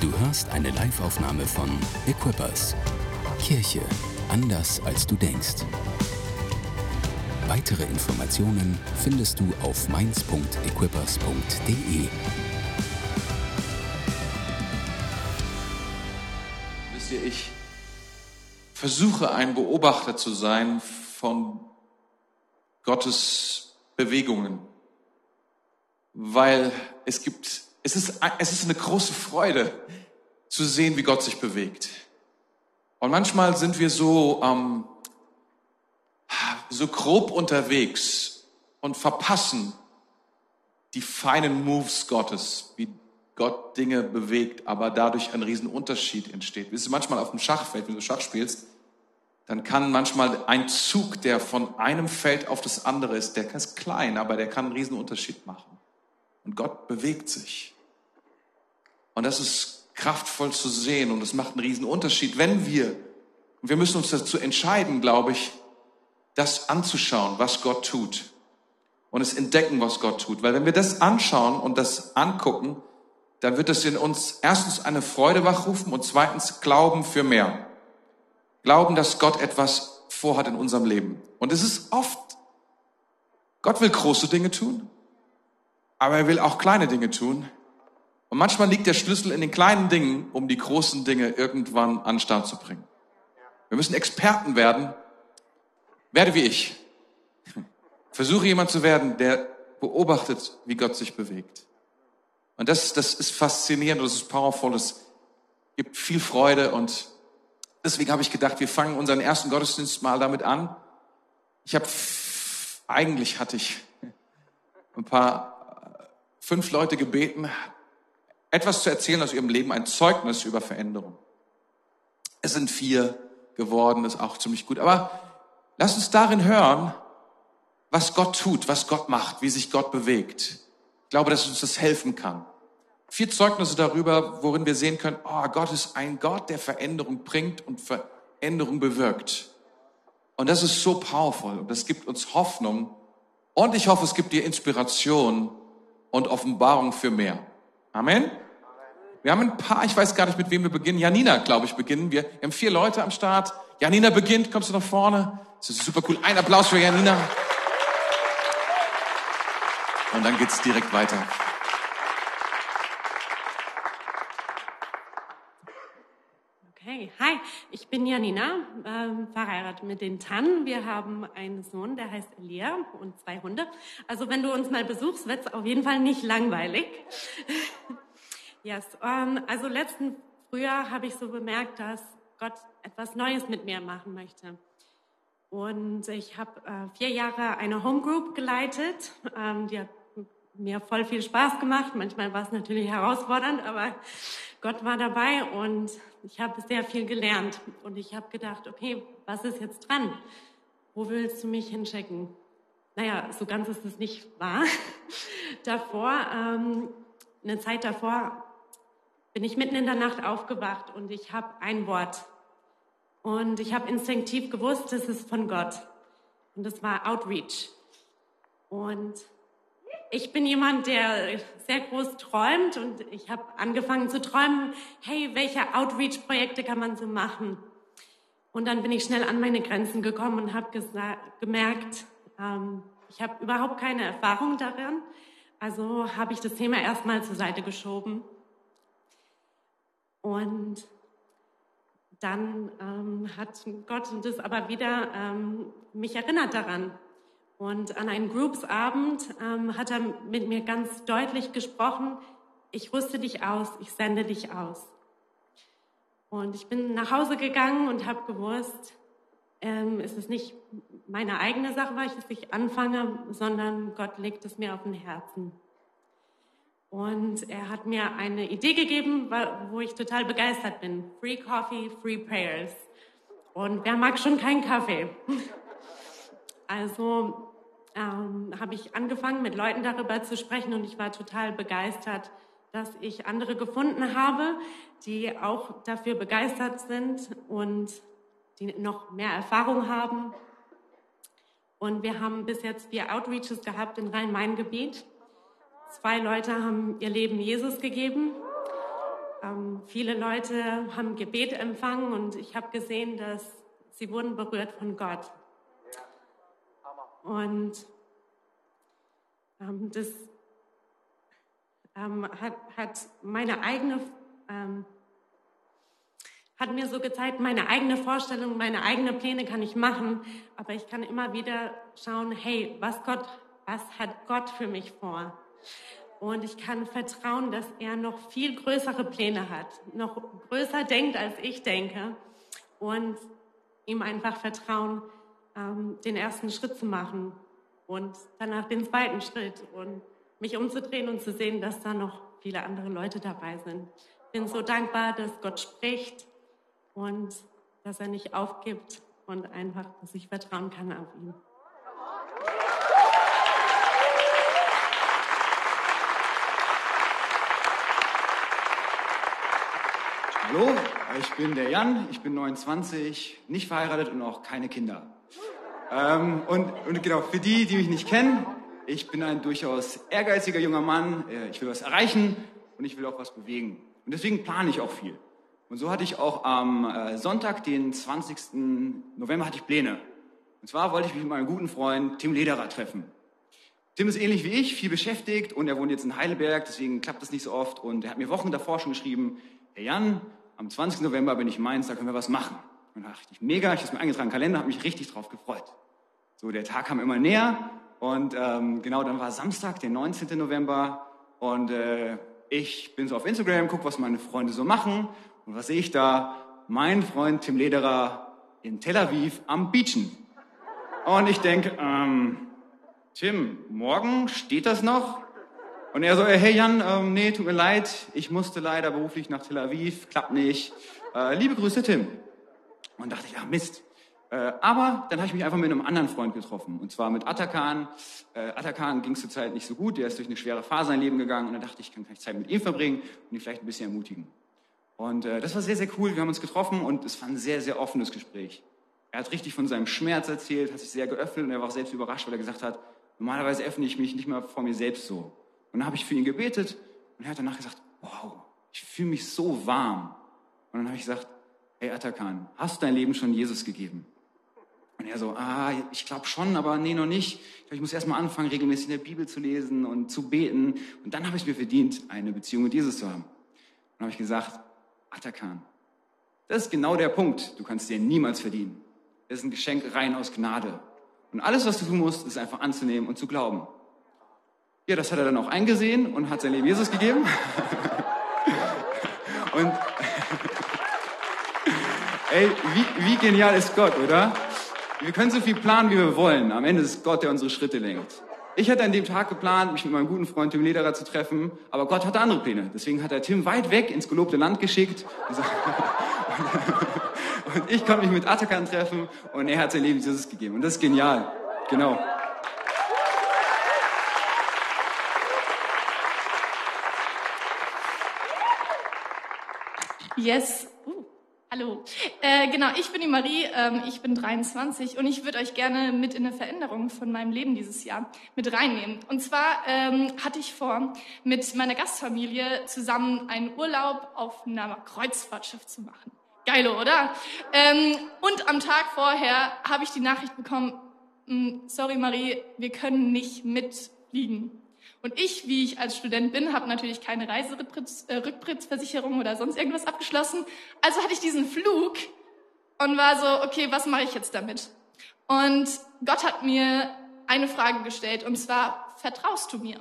Du hörst eine Liveaufnahme von Equippers. Kirche anders als du denkst. Weitere Informationen findest du auf mainz.equippers.de. Wisst ihr, ich versuche ein Beobachter zu sein von Gottes Bewegungen, weil es gibt, es ist, es ist eine große Freude zu sehen, wie Gott sich bewegt. Und manchmal sind wir so, ähm, so grob unterwegs und verpassen die feinen Moves Gottes, wie Gott Dinge bewegt, aber dadurch ein Riesenunterschied entsteht. Wisst ihr, manchmal auf dem Schachfeld, wenn du Schach spielst, dann kann manchmal ein Zug, der von einem Feld auf das andere ist, der ist klein, aber der kann einen Riesenunterschied machen. Und Gott bewegt sich. Und das ist kraftvoll zu sehen und es macht einen Riesenunterschied, wenn wir, und wir müssen uns dazu entscheiden, glaube ich, das anzuschauen, was Gott tut. Und es entdecken, was Gott tut. Weil wenn wir das anschauen und das angucken, dann wird es in uns erstens eine Freude wachrufen und zweitens Glauben für mehr. Glauben, dass Gott etwas vorhat in unserem Leben. Und es ist oft, Gott will große Dinge tun, aber er will auch kleine Dinge tun. Und manchmal liegt der Schlüssel in den kleinen Dingen, um die großen Dinge irgendwann an den Start zu bringen. Wir müssen Experten werden. Werde wie ich. Versuche jemand zu werden, der beobachtet, wie Gott sich bewegt. Und das, das ist faszinierend, das ist powerful, es gibt viel Freude und deswegen habe ich gedacht, wir fangen unseren ersten Gottesdienst mal damit an. Ich habe, eigentlich hatte ich ein paar, fünf Leute gebeten, etwas zu erzählen aus ihrem Leben, ein Zeugnis über Veränderung. Es sind vier geworden, ist auch ziemlich gut. Aber lass uns darin hören, was Gott tut, was Gott macht, wie sich Gott bewegt. Ich glaube, dass uns das helfen kann. Vier Zeugnisse darüber, worin wir sehen können, oh, Gott ist ein Gott, der Veränderung bringt und Veränderung bewirkt. Und das ist so powerful und das gibt uns Hoffnung. Und ich hoffe, es gibt dir Inspiration und Offenbarung für mehr. Amen. Wir haben ein paar, ich weiß gar nicht, mit wem wir beginnen. Janina, glaube ich, beginnen wir. Wir haben vier Leute am Start. Janina beginnt, kommst du nach vorne? Das ist super cool. Ein Applaus für Janina. Und dann geht's direkt weiter. Okay, hi, ich bin Janina, ähm, verheiratet mit den Tannen. Wir haben einen Sohn, der heißt Elia und zwei Hunde. Also wenn du uns mal besuchst, wird es auf jeden Fall nicht langweilig. Yes, ähm, also letzten Frühjahr habe ich so bemerkt, dass Gott etwas Neues mit mir machen möchte. Und ich habe äh, vier Jahre eine Homegroup geleitet. Ähm, die hat mir voll viel Spaß gemacht. Manchmal war es natürlich herausfordernd, aber Gott war dabei und ich habe sehr viel gelernt. Und ich habe gedacht, okay, was ist jetzt dran? Wo willst du mich hinschicken? Naja, so ganz ist es nicht wahr. davor, ähm, eine Zeit davor, bin ich mitten in der Nacht aufgewacht und ich habe ein Wort. Und ich habe instinktiv gewusst, das ist von Gott. Und das war Outreach. Und ich bin jemand, der sehr groß träumt und ich habe angefangen zu träumen, hey, welche Outreach-Projekte kann man so machen? Und dann bin ich schnell an meine Grenzen gekommen und habe gemerkt, ähm, ich habe überhaupt keine Erfahrung darin. Also habe ich das Thema erstmal zur Seite geschoben. Und dann ähm, hat Gott das aber wieder ähm, mich erinnert daran, und an einem Groups-Abend ähm, hat er mit mir ganz deutlich gesprochen, ich rüste dich aus, ich sende dich aus. Und ich bin nach Hause gegangen und habe gewusst, ähm, es ist nicht meine eigene Sache, weil ich es nicht anfange, sondern Gott legt es mir auf den Herzen. Und er hat mir eine Idee gegeben, wo ich total begeistert bin. Free Coffee, Free Prayers. Und wer mag schon keinen Kaffee? Also ähm, habe ich angefangen, mit Leuten darüber zu sprechen und ich war total begeistert, dass ich andere gefunden habe, die auch dafür begeistert sind und die noch mehr Erfahrung haben. Und wir haben bis jetzt vier Outreaches gehabt im Rhein-Main-Gebiet. Zwei Leute haben ihr Leben Jesus gegeben ähm, viele Leute haben Gebet empfangen und ich habe gesehen, dass sie wurden berührt von Gott. Und ähm, das ähm, hat, hat meine eigene ähm, hat mir so gezeigt, meine eigene Vorstellung, meine eigenen Pläne kann ich machen, aber ich kann immer wieder schauen, hey, was Gott, was hat Gott für mich vor? Und ich kann vertrauen, dass er noch viel größere Pläne hat, noch größer denkt, als ich denke. Und ihm einfach vertrauen, ähm, den ersten Schritt zu machen und danach den zweiten Schritt und mich umzudrehen und zu sehen, dass da noch viele andere Leute dabei sind. Ich bin so dankbar, dass Gott spricht und dass er nicht aufgibt und einfach, dass ich vertrauen kann auf ihn. Hallo, ich bin der Jan, ich bin 29, nicht verheiratet und auch keine Kinder. Ähm, und, und genau, für die, die mich nicht kennen, ich bin ein durchaus ehrgeiziger junger Mann, äh, ich will was erreichen und ich will auch was bewegen. Und deswegen plane ich auch viel. Und so hatte ich auch am äh, Sonntag, den 20. November, hatte ich Pläne. Und zwar wollte ich mich mit meinem guten Freund Tim Lederer treffen. Tim ist ähnlich wie ich, viel beschäftigt und er wohnt jetzt in Heidelberg, deswegen klappt das nicht so oft. Und er hat mir Wochen davor schon geschrieben, Herr Jan, am 20. November bin ich in Mainz, da können wir was machen. Und da dachte ich, mega, ich habe mir eingetragen, Kalender, habe mich richtig drauf gefreut. So, der Tag kam immer näher und ähm, genau, dann war Samstag, der 19. November und äh, ich bin so auf Instagram, gucke, was meine Freunde so machen und was sehe ich da? Mein Freund Tim Lederer in Tel Aviv am Beachen. Und ich denke, ähm, Tim, morgen steht das noch? Und er so, äh, hey Jan, ähm, nee, tut mir leid, ich musste leider beruflich nach Tel Aviv, klappt nicht. Äh, liebe Grüße, Tim. Und dachte ich, ach Mist. Äh, aber dann habe ich mich einfach mit einem anderen Freund getroffen, und zwar mit Atakan. Äh, Atakan ging es zur Zeit nicht so gut, der ist durch eine schwere Phase in sein Leben gegangen und dann dachte ich, ich kann vielleicht Zeit mit ihm verbringen und ihn vielleicht ein bisschen ermutigen. Und äh, das war sehr, sehr cool. Wir haben uns getroffen und es war ein sehr, sehr offenes Gespräch. Er hat richtig von seinem Schmerz erzählt, hat sich sehr geöffnet und er war auch selbst überrascht, weil er gesagt hat, normalerweise öffne ich mich nicht mehr vor mir selbst so. Und dann habe ich für ihn gebetet und er hat danach gesagt, wow, ich fühle mich so warm. Und dann habe ich gesagt, hey Atakan, hast du dein Leben schon Jesus gegeben? Und er so, ah, ich glaube schon, aber nee, noch nicht. Ich muss erst mal anfangen, regelmäßig in der Bibel zu lesen und zu beten. Und dann habe ich mir verdient, eine Beziehung mit Jesus zu haben. Und dann habe ich gesagt, Atakan. Das ist genau der Punkt. Du kannst dir niemals verdienen. Es ist ein Geschenk rein aus Gnade. Und alles, was du tun musst, ist einfach anzunehmen und zu glauben. Ja, das hat er dann auch eingesehen und hat sein Leben Jesus gegeben. und ey, wie, wie genial ist Gott, oder? Wir können so viel planen, wie wir wollen. Am Ende ist Gott, der unsere Schritte lenkt. Ich hatte an dem Tag geplant, mich mit meinem guten Freund Tim Lederer zu treffen, aber Gott hatte andere Pläne. Deswegen hat er Tim weit weg ins gelobte Land geschickt. Und ich konnte mich mit Atakan treffen und er hat sein Leben Jesus gegeben. Und das ist genial. Genau. Yes, Hallo, äh, genau, ich bin die Marie, ähm, ich bin 23 und ich würde euch gerne mit in eine Veränderung von meinem Leben dieses Jahr mit reinnehmen. Und zwar ähm, hatte ich vor, mit meiner Gastfamilie zusammen einen Urlaub auf einer Kreuzfahrtschiff zu machen. Geilo, oder? Ähm, und am Tag vorher habe ich die Nachricht bekommen, hm, sorry Marie, wir können nicht mitfliegen. Und ich, wie ich als Student bin, habe natürlich keine Reiserücktrittsversicherung äh, oder sonst irgendwas abgeschlossen. Also hatte ich diesen Flug und war so, okay, was mache ich jetzt damit? Und Gott hat mir eine Frage gestellt und zwar, vertraust du mir?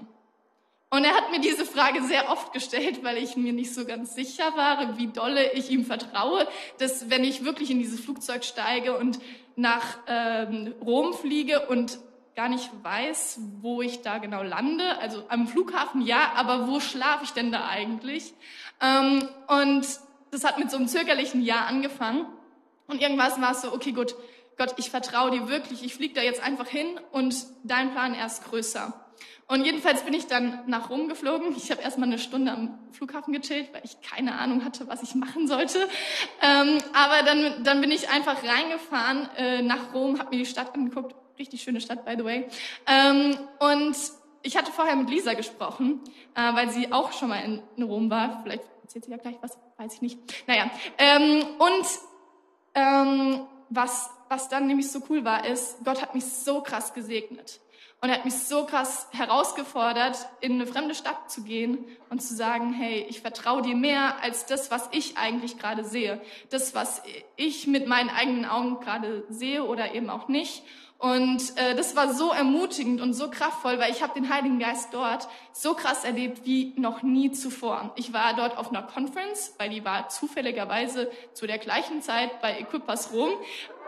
Und er hat mir diese Frage sehr oft gestellt, weil ich mir nicht so ganz sicher war, wie dolle ich ihm vertraue, dass wenn ich wirklich in dieses Flugzeug steige und nach ähm, Rom fliege und gar nicht weiß, wo ich da genau lande. Also am Flughafen ja, aber wo schlafe ich denn da eigentlich? Ähm, und das hat mit so einem zögerlichen Ja angefangen. Und irgendwas war es so, okay, gut, Gott, ich vertraue dir wirklich, ich fliege da jetzt einfach hin und dein Plan erst größer. Und jedenfalls bin ich dann nach Rom geflogen. Ich habe erstmal eine Stunde am Flughafen gechillt, weil ich keine Ahnung hatte, was ich machen sollte. Ähm, aber dann, dann bin ich einfach reingefahren äh, nach Rom, habe mir die Stadt angeguckt richtig schöne Stadt, by the way. Ähm, und ich hatte vorher mit Lisa gesprochen, äh, weil sie auch schon mal in, in Rom war. Vielleicht erzählt sie ja gleich was, weiß ich nicht. Naja, ähm, und ähm, was, was dann nämlich so cool war, ist, Gott hat mich so krass gesegnet. Und er hat mich so krass herausgefordert, in eine fremde Stadt zu gehen und zu sagen, hey, ich vertraue dir mehr als das, was ich eigentlich gerade sehe. Das, was ich mit meinen eigenen Augen gerade sehe oder eben auch nicht. Und äh, das war so ermutigend und so kraftvoll, weil ich habe den Heiligen Geist dort so krass erlebt wie noch nie zuvor. Ich war dort auf einer Conference, weil die war zufälligerweise zu der gleichen Zeit bei Equipas Rom.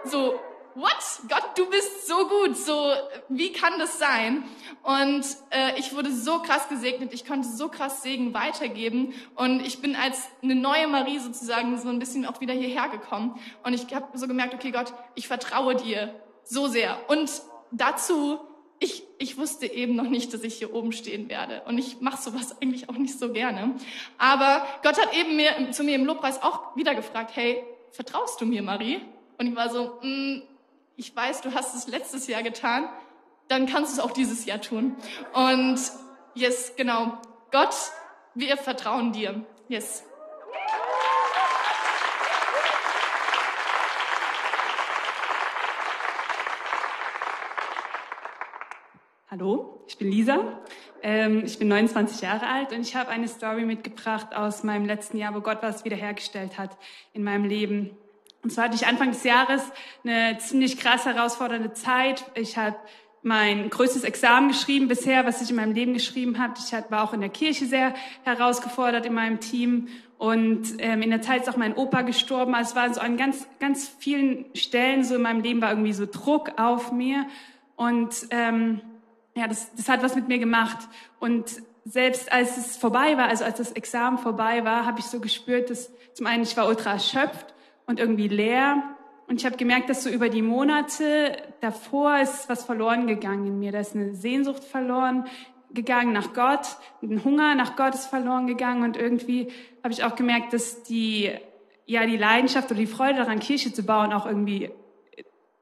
So, what? Gott, du bist so gut. So, wie kann das sein? Und äh, ich wurde so krass gesegnet. Ich konnte so krass Segen weitergeben. Und ich bin als eine neue Marie sozusagen so ein bisschen auch wieder hierher gekommen. Und ich habe so gemerkt, okay, Gott, ich vertraue dir so sehr. Und dazu, ich, ich wusste eben noch nicht, dass ich hier oben stehen werde. Und ich mache sowas eigentlich auch nicht so gerne. Aber Gott hat eben mir, zu mir im Lobpreis auch wieder gefragt, hey, vertraust du mir, Marie? Und ich war so, mm, ich weiß, du hast es letztes Jahr getan, dann kannst du es auch dieses Jahr tun. Und yes, genau. Gott, wir vertrauen dir. Yes. Hallo, ich bin Lisa. Ähm, ich bin 29 Jahre alt und ich habe eine Story mitgebracht aus meinem letzten Jahr, wo Gott was wiederhergestellt hat in meinem Leben. Und zwar hatte ich Anfang des Jahres eine ziemlich krass herausfordernde Zeit. Ich habe mein größtes Examen geschrieben bisher, was ich in meinem Leben geschrieben habe. Ich war auch in der Kirche sehr herausgefordert in meinem Team. Und ähm, in der Zeit ist auch mein Opa gestorben. Also es war so an ganz, ganz vielen Stellen so in meinem Leben war irgendwie so Druck auf mir. Und ähm, ja, das, das hat was mit mir gemacht. Und selbst als es vorbei war, also als das Examen vorbei war, habe ich so gespürt, dass zum einen ich war ultra erschöpft und irgendwie leer. Und ich habe gemerkt, dass so über die Monate davor ist was verloren gegangen in mir. Da ist eine Sehnsucht verloren gegangen nach Gott, ein Hunger nach Gott ist verloren gegangen und irgendwie habe ich auch gemerkt, dass die ja die Leidenschaft oder die Freude daran Kirche zu bauen auch irgendwie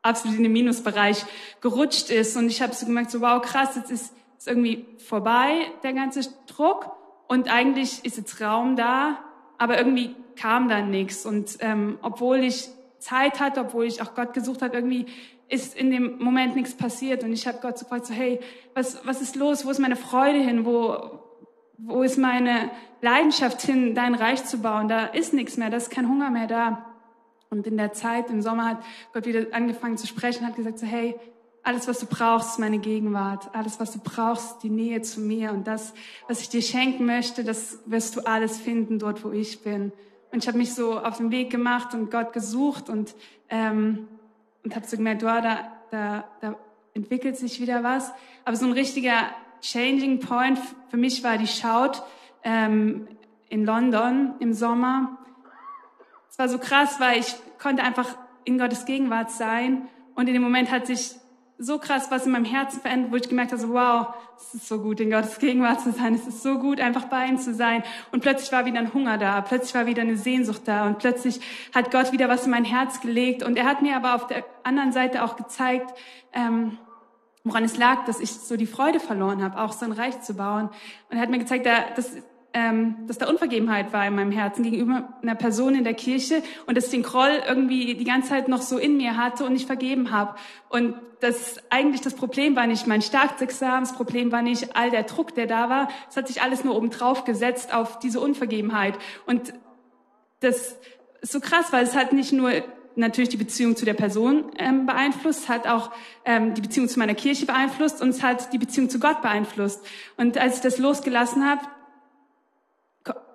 absolut in den Minusbereich gerutscht ist. Und ich habe so gemerkt, so wow, krass, jetzt ist es irgendwie vorbei, der ganze Druck. Und eigentlich ist jetzt Raum da, aber irgendwie kam dann nichts. Und ähm, obwohl ich Zeit hatte, obwohl ich auch Gott gesucht habe, irgendwie ist in dem Moment nichts passiert. Und ich habe Gott so gefragt, so, hey, was, was ist los? Wo ist meine Freude hin? Wo, wo ist meine Leidenschaft hin, dein Reich zu bauen? Da ist nichts mehr, da ist kein Hunger mehr da. Und in der Zeit, im Sommer, hat Gott wieder angefangen zu sprechen, hat gesagt so, hey, alles, was du brauchst, ist meine Gegenwart. Alles, was du brauchst, die Nähe zu mir. Und das, was ich dir schenken möchte, das wirst du alles finden dort, wo ich bin. Und ich habe mich so auf den Weg gemacht und Gott gesucht und, ähm, und habe so gemerkt, wow, da, da, da entwickelt sich wieder was. Aber so ein richtiger Changing Point für mich war die Shout ähm, in London im Sommer. Es war so krass, weil ich konnte einfach in Gottes Gegenwart sein. Und in dem Moment hat sich so krass was in meinem Herzen verändert, wo ich gemerkt habe, so, wow, es ist so gut, in Gottes Gegenwart zu sein. Es ist so gut, einfach bei ihm zu sein. Und plötzlich war wieder ein Hunger da. Plötzlich war wieder eine Sehnsucht da. Und plötzlich hat Gott wieder was in mein Herz gelegt. Und er hat mir aber auf der anderen Seite auch gezeigt, ähm, woran es lag, dass ich so die Freude verloren habe, auch so ein Reich zu bauen. Und er hat mir gezeigt, dass ähm, dass da Unvergebenheit war in meinem Herzen gegenüber einer Person in der Kirche und dass ich den Groll irgendwie die ganze Zeit noch so in mir hatte und nicht vergeben habe. Und das eigentlich das Problem war nicht mein Staatsexamen, das Problem war nicht all der Druck, der da war. Es hat sich alles nur oben drauf gesetzt auf diese Unvergebenheit. Und das ist so krass, weil es hat nicht nur natürlich die Beziehung zu der Person ähm, beeinflusst, hat auch ähm, die Beziehung zu meiner Kirche beeinflusst und es hat die Beziehung zu Gott beeinflusst. Und als ich das losgelassen habe,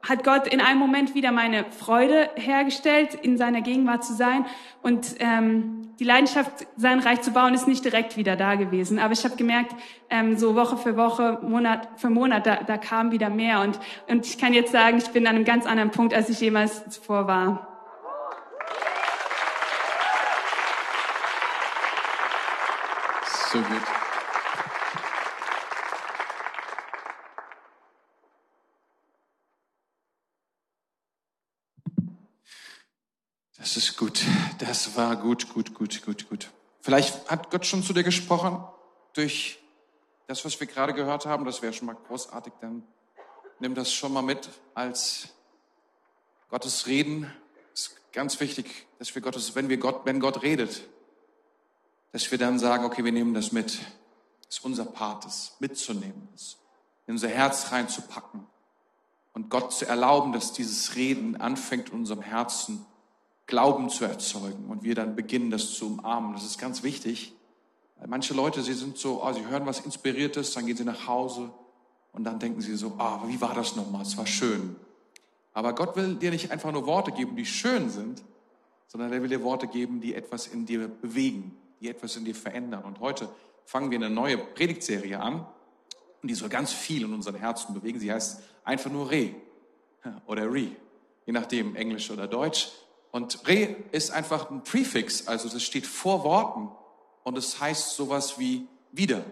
hat Gott in einem Moment wieder meine Freude hergestellt, in seiner Gegenwart zu sein. Und ähm, die Leidenschaft, sein Reich zu bauen, ist nicht direkt wieder da gewesen. Aber ich habe gemerkt, ähm, so Woche für Woche, Monat für Monat, da, da kam wieder mehr. Und, und ich kann jetzt sagen, ich bin an einem ganz anderen Punkt, als ich jemals zuvor war. So gut. Das ist gut. Das war gut, gut, gut, gut, gut. Vielleicht hat Gott schon zu dir gesprochen durch das, was wir gerade gehört haben, das wäre schon mal großartig, dann nimm das schon mal mit als Gottes Reden. Es ist ganz wichtig, dass wir Gottes, wenn wir Gott, wenn Gott redet, dass wir dann sagen, okay, wir nehmen das mit. Das ist unser Part, das mitzunehmen, das in unser Herz reinzupacken und Gott zu erlauben, dass dieses Reden anfängt in unserem Herzen Glauben zu erzeugen und wir dann beginnen, das zu umarmen. Das ist ganz wichtig. Manche Leute, sie sind so, oh, sie hören was Inspiriertes, dann gehen sie nach Hause und dann denken sie so, ah, oh, wie war das nochmal? Es war schön. Aber Gott will dir nicht einfach nur Worte geben, die schön sind, sondern er will dir Worte geben, die etwas in dir bewegen, die etwas in dir verändern. Und heute fangen wir eine neue Predigtserie an die soll ganz viel in unseren Herzen bewegen. Sie heißt einfach nur Re oder Re, je nachdem Englisch oder Deutsch. Und Re ist einfach ein Präfix, also das steht vor Worten und es heißt sowas wie wieder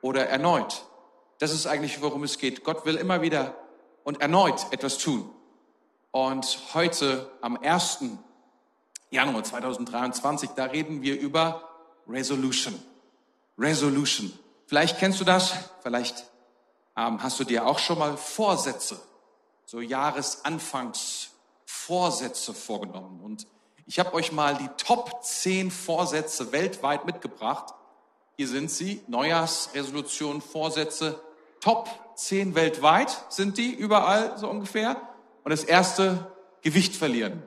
oder erneut. Das ist eigentlich, worum es geht. Gott will immer wieder und erneut etwas tun. Und heute am 1. Januar 2023, da reden wir über Resolution. Resolution. Vielleicht kennst du das, vielleicht ähm, hast du dir auch schon mal Vorsätze, so Jahresanfangsvorsätze vorgenommen. Und ich habe euch mal die Top 10 Vorsätze weltweit mitgebracht. Hier sind sie, Neujahrsresolutionen, Vorsätze. Top 10 weltweit sind die, überall so ungefähr. Und das erste, Gewicht verlieren.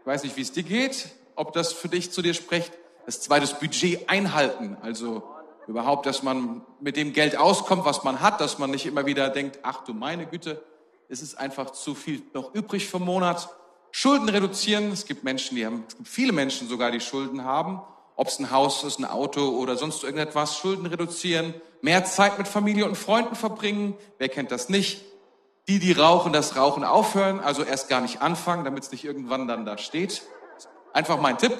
Ich weiß nicht, wie es dir geht, ob das für dich zu dir spricht. Das zweite, Budget einhalten. Also überhaupt, dass man mit dem Geld auskommt, was man hat, dass man nicht immer wieder denkt, ach du meine Güte, es ist einfach zu viel noch übrig vom Monat. Schulden reduzieren. Es gibt Menschen, die haben, es gibt viele Menschen sogar, die Schulden haben. Ob es ein Haus ist, ein Auto oder sonst irgendetwas. Schulden reduzieren. Mehr Zeit mit Familie und Freunden verbringen. Wer kennt das nicht? Die, die rauchen, das Rauchen aufhören, also erst gar nicht anfangen, damit es nicht irgendwann dann da steht. Einfach mein Tipp.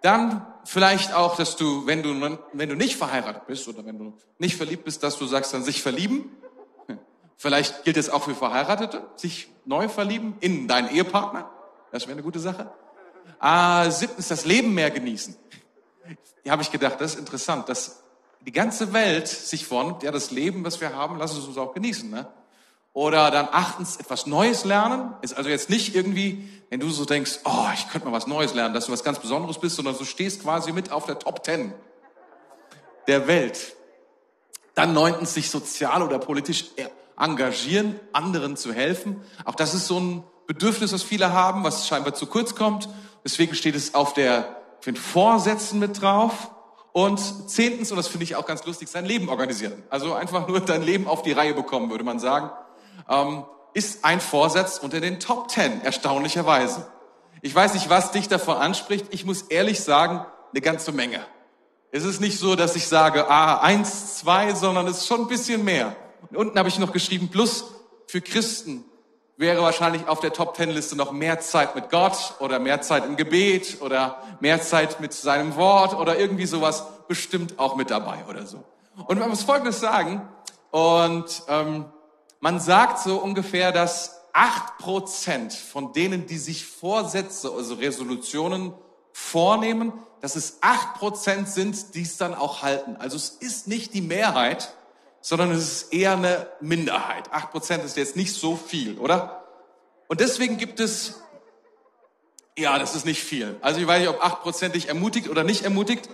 Dann vielleicht auch, dass du, wenn du, wenn du nicht verheiratet bist oder wenn du nicht verliebt bist, dass du sagst, dann sich verlieben. Vielleicht gilt es auch für Verheiratete, sich neu verlieben in deinen Ehepartner. Das wäre eine gute Sache. Ah, siebtens, das Leben mehr genießen. Hier habe ich gedacht, das ist interessant, dass die ganze Welt sich vornimmt, ja, das Leben, was wir haben, lass es uns auch genießen. Ne? Oder dann achtens etwas Neues lernen. Ist also jetzt nicht irgendwie, wenn du so denkst, oh, ich könnte mal was Neues lernen, dass du was ganz Besonderes bist, sondern du stehst quasi mit auf der Top Ten der Welt. Dann neuntens sich sozial oder politisch engagieren, anderen zu helfen. Auch das ist so ein Bedürfnis, was viele haben, was scheinbar zu kurz kommt. Deswegen steht es auf der, auf den Vorsätzen mit drauf. Und zehntens, und das finde ich auch ganz lustig, sein Leben organisieren. Also einfach nur dein Leben auf die Reihe bekommen, würde man sagen ähm, ist ein Vorsatz unter den Top Ten, erstaunlicherweise. Ich weiß nicht, was dich davon anspricht. Ich muss ehrlich sagen, eine ganze Menge. Es ist nicht so, dass ich sage, ah, eins, zwei, sondern es ist schon ein bisschen mehr. Und unten habe ich noch geschrieben, plus für Christen wäre wahrscheinlich auf der Top Ten Liste noch mehr Zeit mit Gott oder mehr Zeit im Gebet oder mehr Zeit mit seinem Wort oder irgendwie sowas bestimmt auch mit dabei oder so. Und man muss Folgendes sagen, und ähm, man sagt so ungefähr, dass acht Prozent von denen, die sich Vorsätze, also Resolutionen vornehmen, dass es acht Prozent sind, die es dann auch halten. Also es ist nicht die Mehrheit, sondern es ist eher eine Minderheit. Acht Prozent ist jetzt nicht so viel, oder? Und deswegen gibt es, ja, das ist nicht viel. Also ich weiß nicht, ob acht Prozent dich ermutigt oder nicht ermutigt.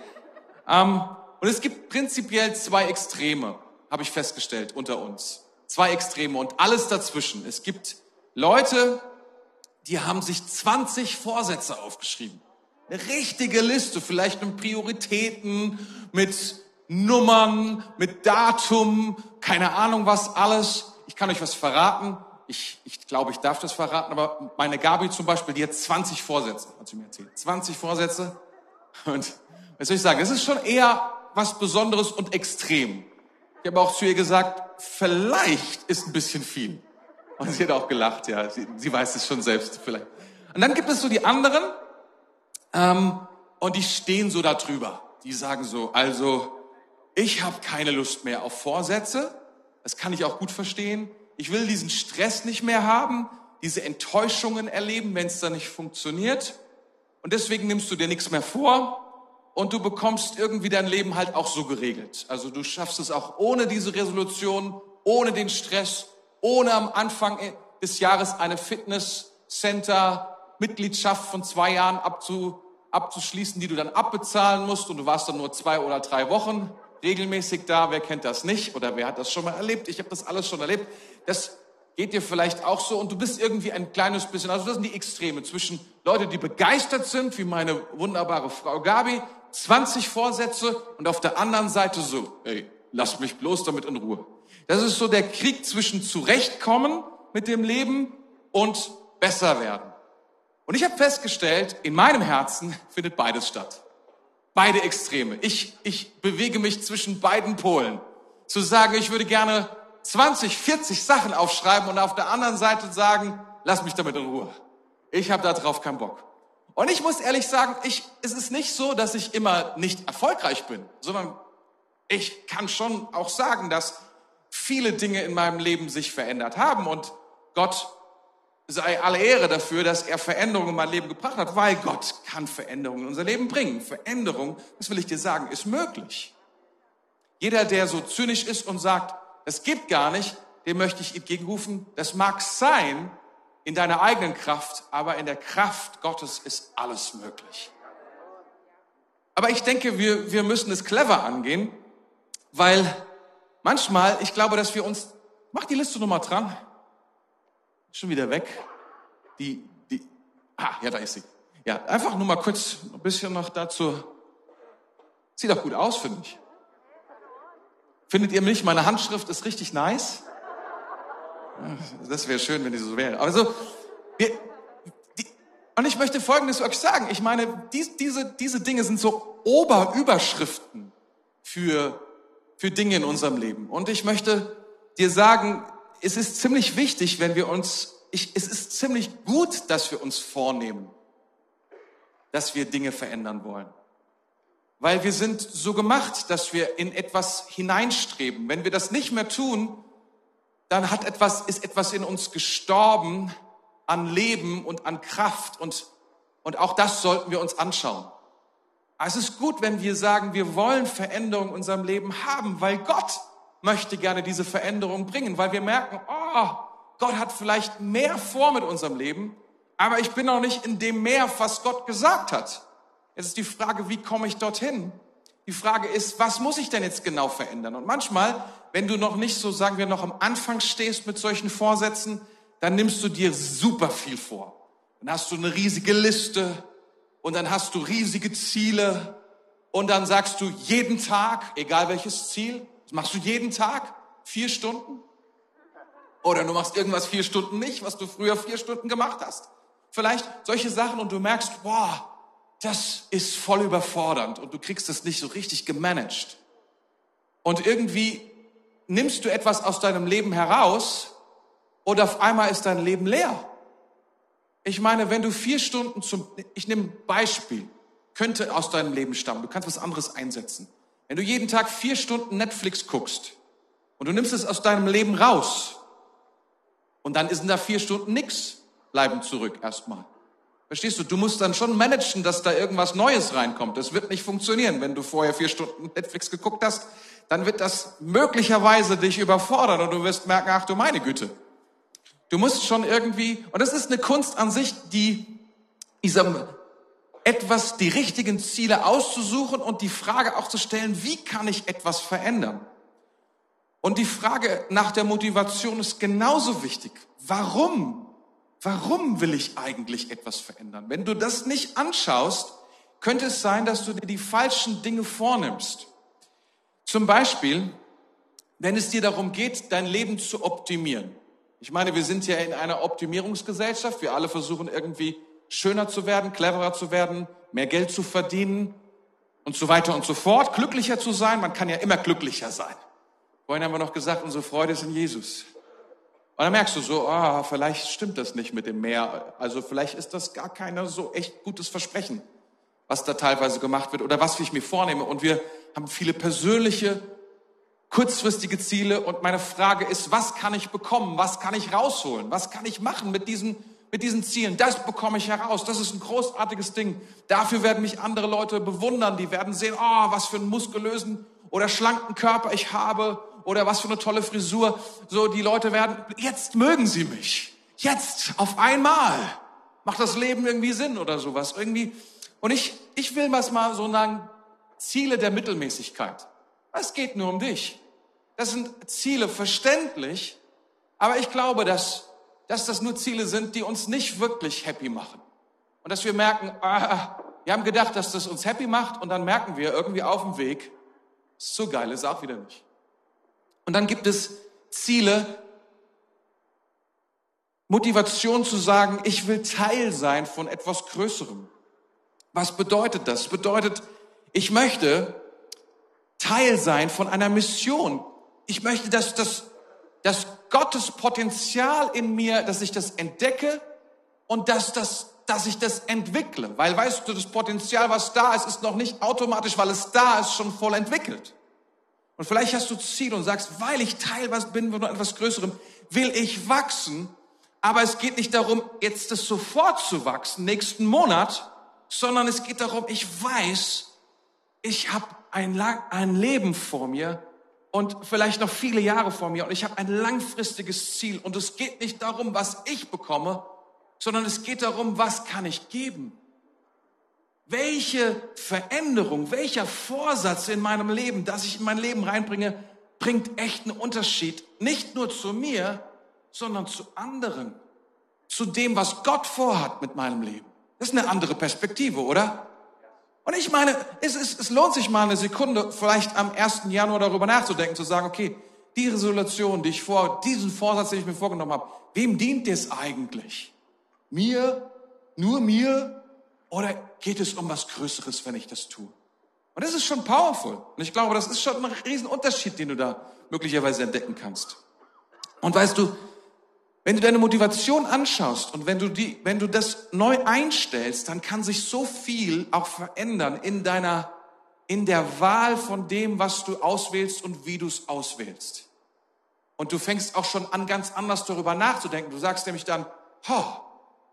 Ähm, und es gibt prinzipiell zwei Extreme, habe ich festgestellt, unter uns. Zwei Extreme und alles dazwischen. Es gibt Leute, die haben sich 20 Vorsätze aufgeschrieben. Eine richtige Liste, vielleicht mit Prioritäten, mit Nummern, mit Datum, keine Ahnung was alles. Ich kann euch was verraten. Ich, ich glaube, ich darf das verraten, aber meine Gabi zum Beispiel, die hat 20 Vorsätze, hat sie mir erzählt. 20 Vorsätze. Und was soll ich sagen? Es ist schon eher was Besonderes und extrem. Ich habe auch zu ihr gesagt, vielleicht ist ein bisschen viel. Und sie hat auch gelacht, ja. Sie, sie weiß es schon selbst vielleicht. Und dann gibt es so die anderen, ähm, und die stehen so da drüber. Die sagen so, also ich habe keine Lust mehr auf Vorsätze. Das kann ich auch gut verstehen. Ich will diesen Stress nicht mehr haben, diese Enttäuschungen erleben, wenn es dann nicht funktioniert. Und deswegen nimmst du dir nichts mehr vor und du bekommst irgendwie dein Leben halt auch so geregelt. Also du schaffst es auch ohne diese Resolution, ohne den Stress, ohne am Anfang des Jahres eine Fitnesscenter-Mitgliedschaft von zwei Jahren abzu, abzuschließen, die du dann abbezahlen musst und du warst dann nur zwei oder drei Wochen regelmäßig da. Wer kennt das nicht oder wer hat das schon mal erlebt? Ich habe das alles schon erlebt. Das geht dir vielleicht auch so und du bist irgendwie ein kleines bisschen, also das sind die Extreme zwischen Leute, die begeistert sind, wie meine wunderbare Frau Gabi, 20 Vorsätze und auf der anderen Seite so, ey, lass mich bloß damit in Ruhe. Das ist so der Krieg zwischen zurechtkommen mit dem Leben und besser werden. Und ich habe festgestellt, in meinem Herzen findet beides statt. Beide Extreme. Ich, ich bewege mich zwischen beiden Polen. Zu sagen, ich würde gerne 20, 40 Sachen aufschreiben und auf der anderen Seite sagen, lass mich damit in Ruhe. Ich habe da drauf keinen Bock. Und ich muss ehrlich sagen, ich, es ist nicht so, dass ich immer nicht erfolgreich bin, sondern ich kann schon auch sagen, dass viele Dinge in meinem Leben sich verändert haben und Gott sei alle Ehre dafür, dass er Veränderungen in mein Leben gebracht hat, weil Gott kann Veränderungen in unser Leben bringen. Veränderung, das will ich dir sagen, ist möglich. Jeder, der so zynisch ist und sagt, es gibt gar nicht, dem möchte ich entgegenrufen, das mag sein, in deiner eigenen Kraft, aber in der Kraft Gottes ist alles möglich. Aber ich denke, wir, wir müssen es clever angehen, weil manchmal, ich glaube, dass wir uns, mach die Liste nochmal dran, schon wieder weg, die, die, ah, ja, da ist sie. Ja, einfach nur mal kurz ein bisschen noch dazu. Sieht doch gut aus, finde ich. Findet ihr mich? Meine Handschrift ist richtig nice. Das wäre schön, wenn die so wäre. Also, wir, die, und ich möchte Folgendes euch sagen. Ich meine, dies, diese, diese Dinge sind so Oberüberschriften für, für Dinge in unserem Leben. Und ich möchte dir sagen, es ist ziemlich wichtig, wenn wir uns, ich, es ist ziemlich gut, dass wir uns vornehmen, dass wir Dinge verändern wollen. Weil wir sind so gemacht, dass wir in etwas hineinstreben. Wenn wir das nicht mehr tun, dann hat etwas, ist etwas in uns gestorben an Leben und an Kraft und, und auch das sollten wir uns anschauen. Es ist gut, wenn wir sagen, wir wollen Veränderung in unserem Leben haben, weil Gott möchte gerne diese Veränderung bringen, weil wir merken, oh, Gott hat vielleicht mehr vor mit unserem Leben, aber ich bin noch nicht in dem Meer, was Gott gesagt hat. Jetzt ist die Frage, wie komme ich dorthin? Die Frage ist, was muss ich denn jetzt genau verändern? Und manchmal, wenn du noch nicht so, sagen wir, noch am Anfang stehst mit solchen Vorsätzen, dann nimmst du dir super viel vor. Dann hast du eine riesige Liste und dann hast du riesige Ziele und dann sagst du jeden Tag, egal welches Ziel, das machst du jeden Tag, vier Stunden. Oder du machst irgendwas vier Stunden nicht, was du früher vier Stunden gemacht hast. Vielleicht solche Sachen und du merkst, boah, das ist voll überfordernd und du kriegst es nicht so richtig gemanagt. Und irgendwie nimmst du etwas aus deinem Leben heraus und auf einmal ist dein Leben leer. Ich meine, wenn du vier Stunden zum, ich nehme Beispiel, könnte aus deinem Leben stammen, du kannst was anderes einsetzen. Wenn du jeden Tag vier Stunden Netflix guckst und du nimmst es aus deinem Leben raus und dann ist da vier Stunden nix, bleiben zurück erstmal. Verstehst du? Du musst dann schon managen, dass da irgendwas Neues reinkommt. Das wird nicht funktionieren. Wenn du vorher vier Stunden Netflix geguckt hast, dann wird das möglicherweise dich überfordern und du wirst merken, ach du meine Güte. Du musst schon irgendwie, und das ist eine Kunst an sich, die, diesem, etwas, die richtigen Ziele auszusuchen und die Frage auch zu stellen, wie kann ich etwas verändern? Und die Frage nach der Motivation ist genauso wichtig. Warum Warum will ich eigentlich etwas verändern? Wenn du das nicht anschaust, könnte es sein, dass du dir die falschen Dinge vornimmst. Zum Beispiel, wenn es dir darum geht, dein Leben zu optimieren. Ich meine, wir sind ja in einer Optimierungsgesellschaft. Wir alle versuchen irgendwie schöner zu werden, cleverer zu werden, mehr Geld zu verdienen und so weiter und so fort, glücklicher zu sein. Man kann ja immer glücklicher sein. Vorhin haben wir noch gesagt, unsere Freude ist in Jesus. Und dann merkst du so, ah, vielleicht stimmt das nicht mit dem Meer. Also vielleicht ist das gar kein so echt gutes Versprechen, was da teilweise gemacht wird oder was ich mir vornehme. Und wir haben viele persönliche, kurzfristige Ziele. Und meine Frage ist, was kann ich bekommen? Was kann ich rausholen? Was kann ich machen mit diesem, mit diesen Zielen. Das bekomme ich heraus. Das ist ein großartiges Ding. Dafür werden mich andere Leute bewundern. Die werden sehen, oh, was für einen muskulösen oder schlanken Körper ich habe oder was für eine tolle Frisur. So, die Leute werden, jetzt mögen sie mich. Jetzt, auf einmal. Macht das Leben irgendwie Sinn oder sowas. Irgendwie. Und ich, ich will was mal so sagen, Ziele der Mittelmäßigkeit. Es geht nur um dich. Das sind Ziele, verständlich. Aber ich glaube, dass, dass das nur Ziele sind, die uns nicht wirklich happy machen. Und dass wir merken, ah, wir haben gedacht, dass das uns happy macht und dann merken wir irgendwie auf dem Weg, so geil ist auch wieder nicht. Und dann gibt es Ziele, Motivation zu sagen, ich will Teil sein von etwas Größerem. Was bedeutet das? Bedeutet, ich möchte Teil sein von einer Mission. Ich möchte, dass, dass, dass Gottes Potenzial in mir, dass ich das entdecke und dass, das, dass ich das entwickle. Weil weißt du, das Potenzial, was da ist, ist noch nicht automatisch, weil es da ist, schon voll entwickelt. Und vielleicht hast du Ziel und sagst, weil ich Teil was bin von etwas Größerem, will ich wachsen. Aber es geht nicht darum, jetzt das sofort zu wachsen, nächsten Monat, sondern es geht darum, ich weiß, ich habe ein, ein Leben vor mir und vielleicht noch viele Jahre vor mir und ich habe ein langfristiges Ziel. Und es geht nicht darum, was ich bekomme, sondern es geht darum, was kann ich geben. Welche Veränderung, welcher Vorsatz in meinem Leben, dass ich in mein Leben reinbringe, bringt echt einen Unterschied. Nicht nur zu mir, sondern zu anderen. Zu dem, was Gott vorhat mit meinem Leben. Das ist eine andere Perspektive, oder? Und ich meine, es, es, es lohnt sich mal eine Sekunde, vielleicht am 1. Januar darüber nachzudenken, zu sagen, okay, die Resolution, die ich vor, diesen Vorsatz, den ich mir vorgenommen habe, wem dient das eigentlich? Mir? Nur mir? Oder geht es um was Größeres, wenn ich das tue? Und das ist schon powerful. Und ich glaube, das ist schon ein Riesenunterschied, den du da möglicherweise entdecken kannst. Und weißt du, wenn du deine Motivation anschaust und wenn du die, wenn du das neu einstellst, dann kann sich so viel auch verändern in deiner, in der Wahl von dem, was du auswählst und wie du es auswählst. Und du fängst auch schon an, ganz anders darüber nachzudenken. Du sagst nämlich dann, ho,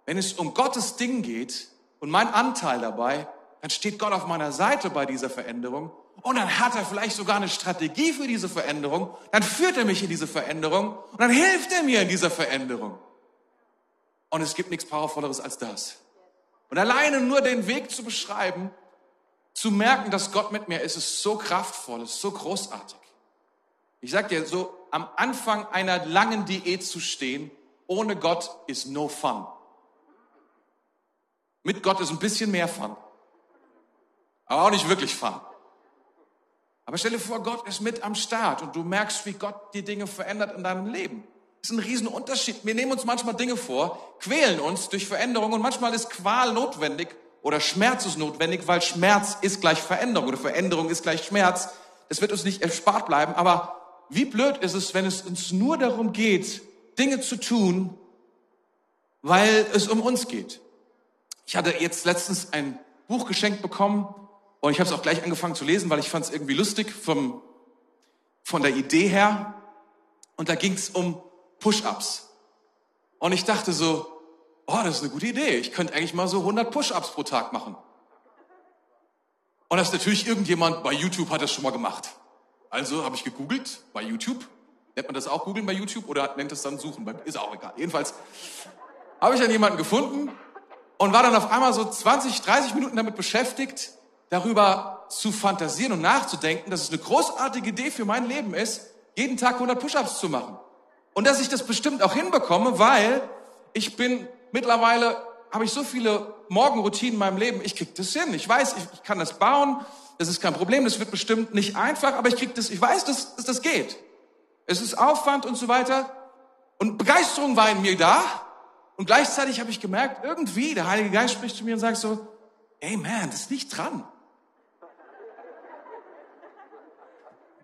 wenn es um Gottes Ding geht und mein Anteil dabei, dann steht Gott auf meiner Seite bei dieser Veränderung und dann hat er vielleicht sogar eine Strategie für diese Veränderung. Dann führt er mich in diese Veränderung und dann hilft er mir in dieser Veränderung. Und es gibt nichts Powervolleres als das. Und alleine nur den Weg zu beschreiben, zu merken, dass Gott mit mir ist, ist so kraftvoll, ist so großartig. Ich sag dir, so am Anfang einer langen Diät zu stehen, ohne Gott ist no fun. Mit Gott ist ein bisschen mehr Fun. Aber auch nicht wirklich Fun. Aber stell dir vor, Gott ist mit am Start und du merkst, wie Gott die Dinge verändert in deinem Leben. Das ist ein Riesenunterschied. Wir nehmen uns manchmal Dinge vor, quälen uns durch Veränderung und manchmal ist Qual notwendig oder Schmerz ist notwendig, weil Schmerz ist gleich Veränderung oder Veränderung ist gleich Schmerz. Das wird uns nicht erspart bleiben. Aber wie blöd ist es, wenn es uns nur darum geht, Dinge zu tun, weil es um uns geht. Ich hatte jetzt letztens ein Buch geschenkt bekommen und ich habe es auch gleich angefangen zu lesen, weil ich fand es irgendwie lustig vom, von der Idee her. Und da ging es um Push-ups. Und ich dachte so, oh, das ist eine gute Idee. Ich könnte eigentlich mal so 100 Push-ups pro Tag machen. Und das ist natürlich irgendjemand bei YouTube hat das schon mal gemacht. Also habe ich gegoogelt bei YouTube. Nennt man das auch googeln bei YouTube oder nennt es dann suchen? Ist auch egal. Jedenfalls habe ich dann jemanden gefunden und war dann auf einmal so 20, 30 Minuten damit beschäftigt, darüber zu fantasieren und nachzudenken, dass es eine großartige Idee für mein Leben ist, jeden Tag 100 Push-ups zu machen. Und dass ich das bestimmt auch hinbekomme, weil ich bin mittlerweile, habe ich so viele Morgenroutinen in meinem Leben, ich krieg das hin. Ich weiß, ich, ich kann das bauen, das ist kein Problem, das wird bestimmt nicht einfach, aber ich krieg das, ich weiß, dass, dass das geht. Es ist Aufwand und so weiter. Und Begeisterung war in mir da. Und gleichzeitig habe ich gemerkt, irgendwie, der Heilige Geist spricht zu mir und sagt so, hey man, das ist nicht dran.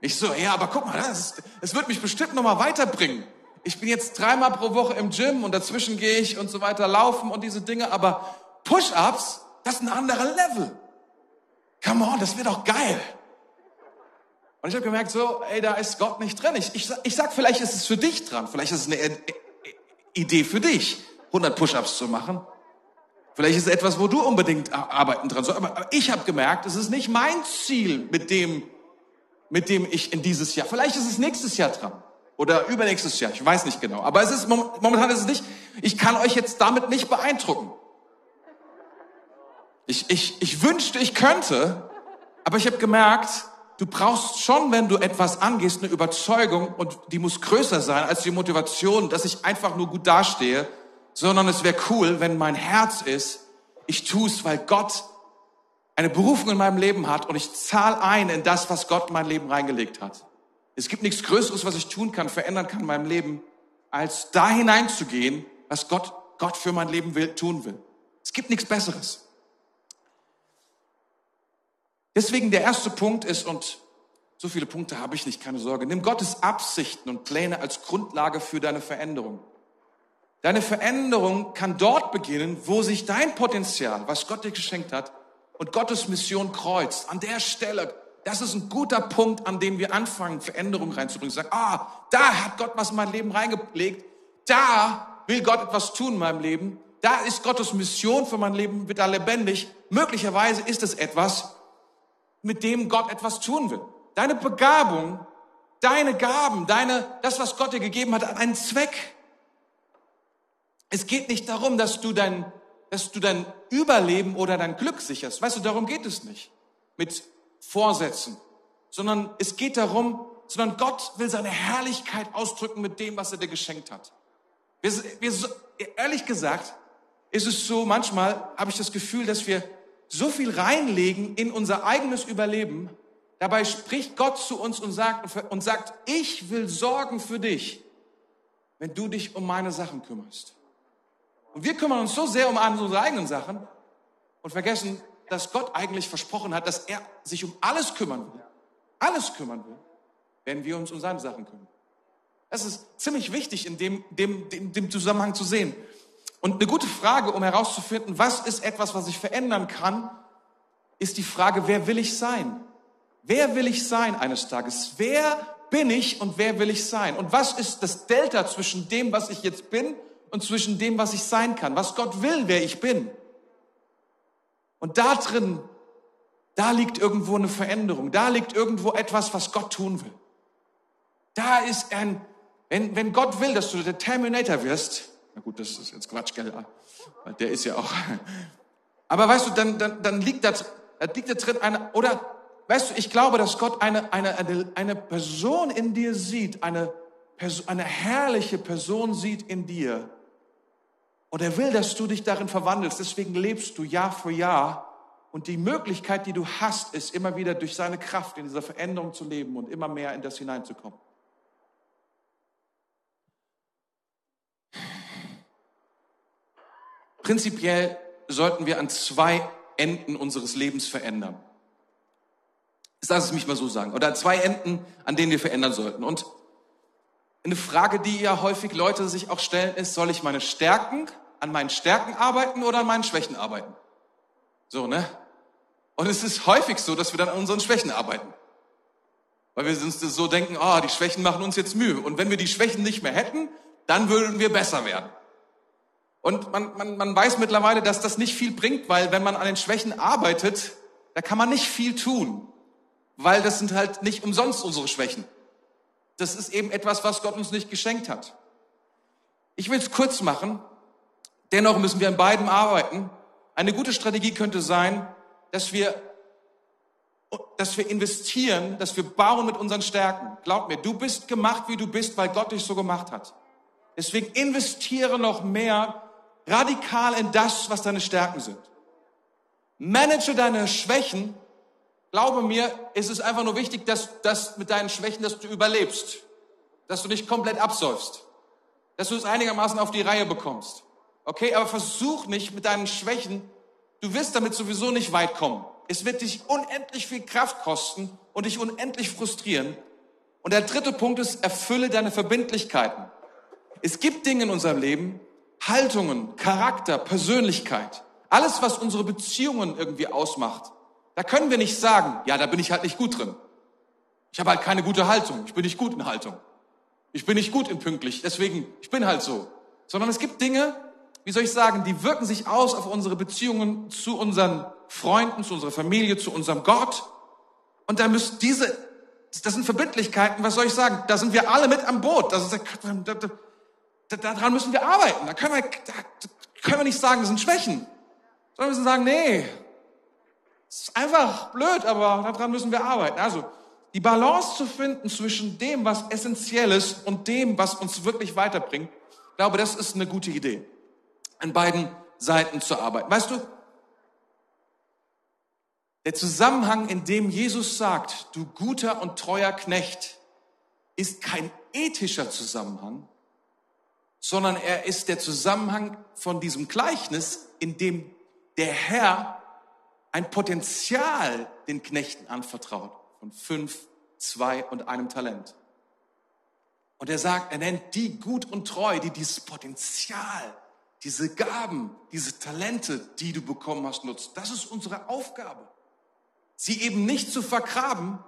Ich so, ja, aber guck mal, das, das wird mich bestimmt nochmal weiterbringen. Ich bin jetzt dreimal pro Woche im Gym und dazwischen gehe ich und so weiter laufen und diese Dinge, aber Push-ups, das ist ein anderer Level. Come on, das wird doch geil. Und ich habe gemerkt, so, ey, da ist Gott nicht drin. Ich, ich, ich sag, vielleicht ist es für dich dran, vielleicht ist es eine Idee für dich. 100 Push-ups zu machen. Vielleicht ist es etwas, wo du unbedingt arbeiten dran sollst. Aber ich habe gemerkt, es ist nicht mein Ziel, mit dem, mit dem ich in dieses Jahr. Vielleicht ist es nächstes Jahr dran oder übernächstes Jahr. Ich weiß nicht genau. Aber es ist momentan ist es nicht. Ich kann euch jetzt damit nicht beeindrucken. Ich, ich, ich wünschte, ich könnte, aber ich habe gemerkt, du brauchst schon, wenn du etwas angehst, eine Überzeugung und die muss größer sein als die Motivation, dass ich einfach nur gut dastehe, sondern es wäre cool, wenn mein Herz ist, ich tue es, weil Gott eine Berufung in meinem Leben hat und ich zahle ein in das, was Gott in mein Leben reingelegt hat. Es gibt nichts Größeres, was ich tun kann, verändern kann in meinem Leben, als da hineinzugehen, was Gott, Gott für mein Leben will, tun will. Es gibt nichts Besseres. Deswegen der erste Punkt ist, und so viele Punkte habe ich nicht, keine Sorge, nimm Gottes Absichten und Pläne als Grundlage für deine Veränderung. Deine Veränderung kann dort beginnen, wo sich dein Potenzial, was Gott dir geschenkt hat, und Gottes Mission kreuzt. An der Stelle, das ist ein guter Punkt, an dem wir anfangen, Veränderung reinzubringen. Sagen, ah, da hat Gott was in mein Leben reingelegt. Da will Gott etwas tun in meinem Leben. Da ist Gottes Mission für mein Leben wieder lebendig. Möglicherweise ist es etwas, mit dem Gott etwas tun will. Deine Begabung, deine Gaben, deine, das, was Gott dir gegeben hat, hat einen Zweck. Es geht nicht darum, dass du dein, dass du dein Überleben oder dein Glück sicherst. Weißt du, darum geht es nicht. Mit Vorsätzen. Sondern es geht darum, sondern Gott will seine Herrlichkeit ausdrücken mit dem, was er dir geschenkt hat. Wir, wir, ehrlich gesagt, ist es so, manchmal habe ich das Gefühl, dass wir so viel reinlegen in unser eigenes Überleben. Dabei spricht Gott zu uns und sagt, und sagt, ich will sorgen für dich, wenn du dich um meine Sachen kümmerst. Und wir kümmern uns so sehr um unsere eigenen Sachen und vergessen, dass Gott eigentlich versprochen hat, dass er sich um alles kümmern will. Alles kümmern will, wenn wir uns um seine Sachen kümmern. Das ist ziemlich wichtig in dem, dem, dem, dem Zusammenhang zu sehen. Und eine gute Frage, um herauszufinden, was ist etwas, was ich verändern kann, ist die Frage, wer will ich sein? Wer will ich sein eines Tages? Wer bin ich und wer will ich sein? Und was ist das Delta zwischen dem, was ich jetzt bin und zwischen dem, was ich sein kann? Was Gott will, wer ich bin? Und da drin, da liegt irgendwo eine Veränderung. Da liegt irgendwo etwas, was Gott tun will. Da ist ein, wenn, wenn Gott will, dass du der Terminator wirst, na gut, das ist jetzt Quatsch, gell? Der ist ja auch. Aber weißt du, dann, dann, dann liegt da, da liegt da drin eine, oder, weißt du, ich glaube, dass Gott eine, eine, eine, eine Person in dir sieht, eine, eine herrliche Person sieht in dir. Und er will, dass du dich darin verwandelst. Deswegen lebst du Jahr für Jahr. Und die Möglichkeit, die du hast, ist immer wieder durch seine Kraft in dieser Veränderung zu leben und immer mehr in das hineinzukommen. Prinzipiell sollten wir an zwei Enden unseres Lebens verändern. Lass es mich mal so sagen. Oder zwei Enden, an denen wir verändern sollten. Und eine Frage, die ja häufig Leute sich auch stellen, ist, soll ich meine Stärken, an meinen Stärken arbeiten oder an meinen Schwächen arbeiten? So, ne? Und es ist häufig so, dass wir dann an unseren Schwächen arbeiten. Weil wir uns so denken, ah, oh, die Schwächen machen uns jetzt Mühe. Und wenn wir die Schwächen nicht mehr hätten, dann würden wir besser werden. Und man, man, man weiß mittlerweile, dass das nicht viel bringt, weil wenn man an den Schwächen arbeitet, da kann man nicht viel tun, weil das sind halt nicht umsonst unsere Schwächen. Das ist eben etwas, was Gott uns nicht geschenkt hat. Ich will es kurz machen. Dennoch müssen wir an beiden arbeiten. Eine gute Strategie könnte sein, dass wir, dass wir investieren, dass wir bauen mit unseren Stärken. Glaub mir, du bist gemacht, wie du bist, weil Gott dich so gemacht hat. Deswegen investiere noch mehr radikal in das, was deine Stärken sind. Manage deine Schwächen. Glaube mir, es ist einfach nur wichtig, dass, dass mit deinen Schwächen, dass du überlebst. Dass du nicht komplett absäufst. Dass du es einigermaßen auf die Reihe bekommst. Okay, aber versuch nicht mit deinen Schwächen, du wirst damit sowieso nicht weit kommen. Es wird dich unendlich viel Kraft kosten und dich unendlich frustrieren. Und der dritte Punkt ist, erfülle deine Verbindlichkeiten. Es gibt Dinge in unserem Leben, Haltungen, Charakter, Persönlichkeit, alles, was unsere Beziehungen irgendwie ausmacht, da können wir nicht sagen, ja, da bin ich halt nicht gut drin. Ich habe halt keine gute Haltung. Ich bin nicht gut in Haltung. Ich bin nicht gut in pünktlich. Deswegen, ich bin halt so. Sondern es gibt Dinge, wie soll ich sagen, die wirken sich aus auf unsere Beziehungen zu unseren Freunden, zu unserer Familie, zu unserem Gott. Und da müssen diese, das sind Verbindlichkeiten, was soll ich sagen, da sind wir alle mit am Boot. Das ist, da, da, daran müssen wir arbeiten. Da können wir, da können wir nicht sagen, das sind Schwächen. Sondern wir müssen sagen, nee, es ist einfach blöd, aber daran müssen wir arbeiten. Also, die Balance zu finden zwischen dem, was essentiell ist und dem, was uns wirklich weiterbringt, ich glaube, das ist eine gute Idee an beiden Seiten zu arbeiten. Weißt du, der Zusammenhang, in dem Jesus sagt, du guter und treuer Knecht, ist kein ethischer Zusammenhang, sondern er ist der Zusammenhang von diesem Gleichnis, in dem der Herr ein Potenzial den Knechten anvertraut von fünf, zwei und einem Talent. Und er sagt, er nennt die gut und treu, die dieses Potenzial diese Gaben, diese Talente, die du bekommen hast, nutzt. Das ist unsere Aufgabe. Sie eben nicht zu vergraben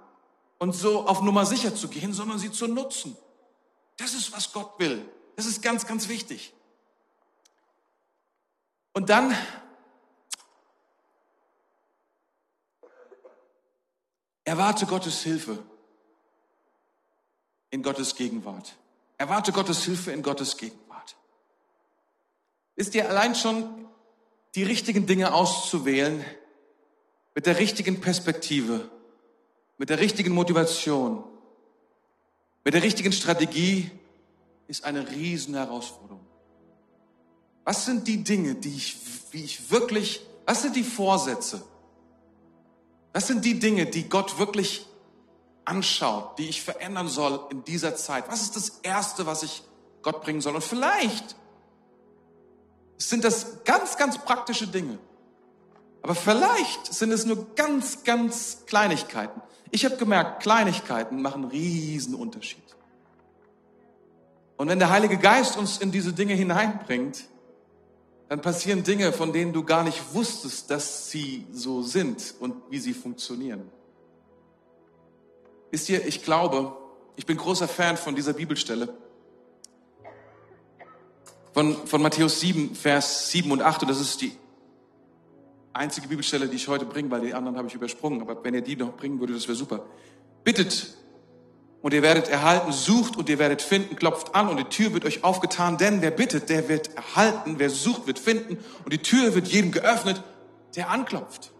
und so auf Nummer sicher zu gehen, sondern sie zu nutzen. Das ist, was Gott will. Das ist ganz, ganz wichtig. Und dann erwarte Gottes Hilfe in Gottes Gegenwart. Erwarte Gottes Hilfe in Gottes Gegenwart ist dir allein schon die richtigen Dinge auszuwählen, mit der richtigen Perspektive, mit der richtigen Motivation, mit der richtigen Strategie, ist eine riesen Herausforderung. Was sind die Dinge, die ich, wie ich wirklich, was sind die Vorsätze? Was sind die Dinge, die Gott wirklich anschaut, die ich verändern soll in dieser Zeit? Was ist das Erste, was ich Gott bringen soll? Und vielleicht sind das ganz, ganz praktische Dinge. Aber vielleicht sind es nur ganz, ganz Kleinigkeiten. Ich habe gemerkt, Kleinigkeiten machen riesen Unterschied. Und wenn der Heilige Geist uns in diese Dinge hineinbringt, dann passieren Dinge, von denen du gar nicht wusstest, dass sie so sind und wie sie funktionieren. Wisst ihr, ich glaube, ich bin großer Fan von dieser Bibelstelle von, von Matthäus 7, Vers 7 und 8. Und das ist die einzige Bibelstelle, die ich heute bringe, weil die anderen habe ich übersprungen. Aber wenn ihr die noch bringen würdet, das wäre super. Bittet und ihr werdet erhalten, sucht und ihr werdet finden, klopft an und die Tür wird euch aufgetan, denn wer bittet, der wird erhalten, wer sucht, wird finden und die Tür wird jedem geöffnet, der anklopft.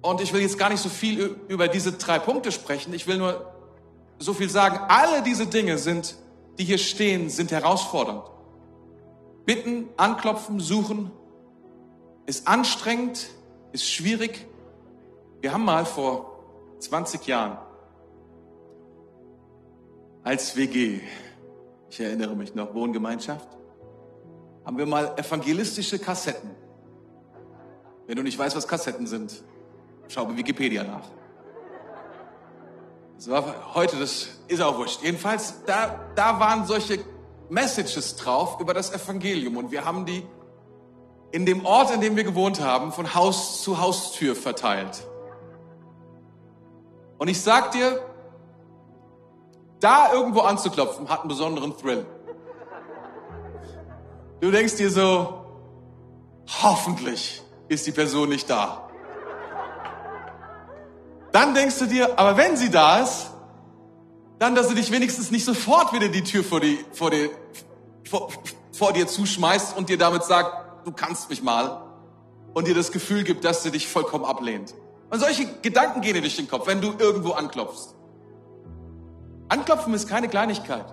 Und ich will jetzt gar nicht so viel über diese drei Punkte sprechen, ich will nur so viel sagen, alle diese Dinge sind die hier stehen, sind herausfordernd. Bitten, anklopfen, suchen ist anstrengend, ist schwierig. Wir haben mal vor 20 Jahren als WG, ich erinnere mich noch, Wohngemeinschaft, haben wir mal evangelistische Kassetten. Wenn du nicht weißt, was Kassetten sind, schau bei Wikipedia nach. Das war heute, das ist auch wurscht. Jedenfalls, da, da waren solche Messages drauf über das Evangelium und wir haben die in dem Ort, in dem wir gewohnt haben, von Haus zu Haustür verteilt. Und ich sag dir, da irgendwo anzuklopfen, hat einen besonderen Thrill. Du denkst dir so, hoffentlich ist die Person nicht da. Dann denkst du dir, aber wenn sie da ist, dann, dass sie dich wenigstens nicht sofort wieder die Tür vor, die, vor, die, vor, vor dir zuschmeißt und dir damit sagt, du kannst mich mal und dir das Gefühl gibt, dass sie dich vollkommen ablehnt. Und solche Gedanken gehen dir durch den Kopf, wenn du irgendwo anklopfst. Anklopfen ist keine Kleinigkeit.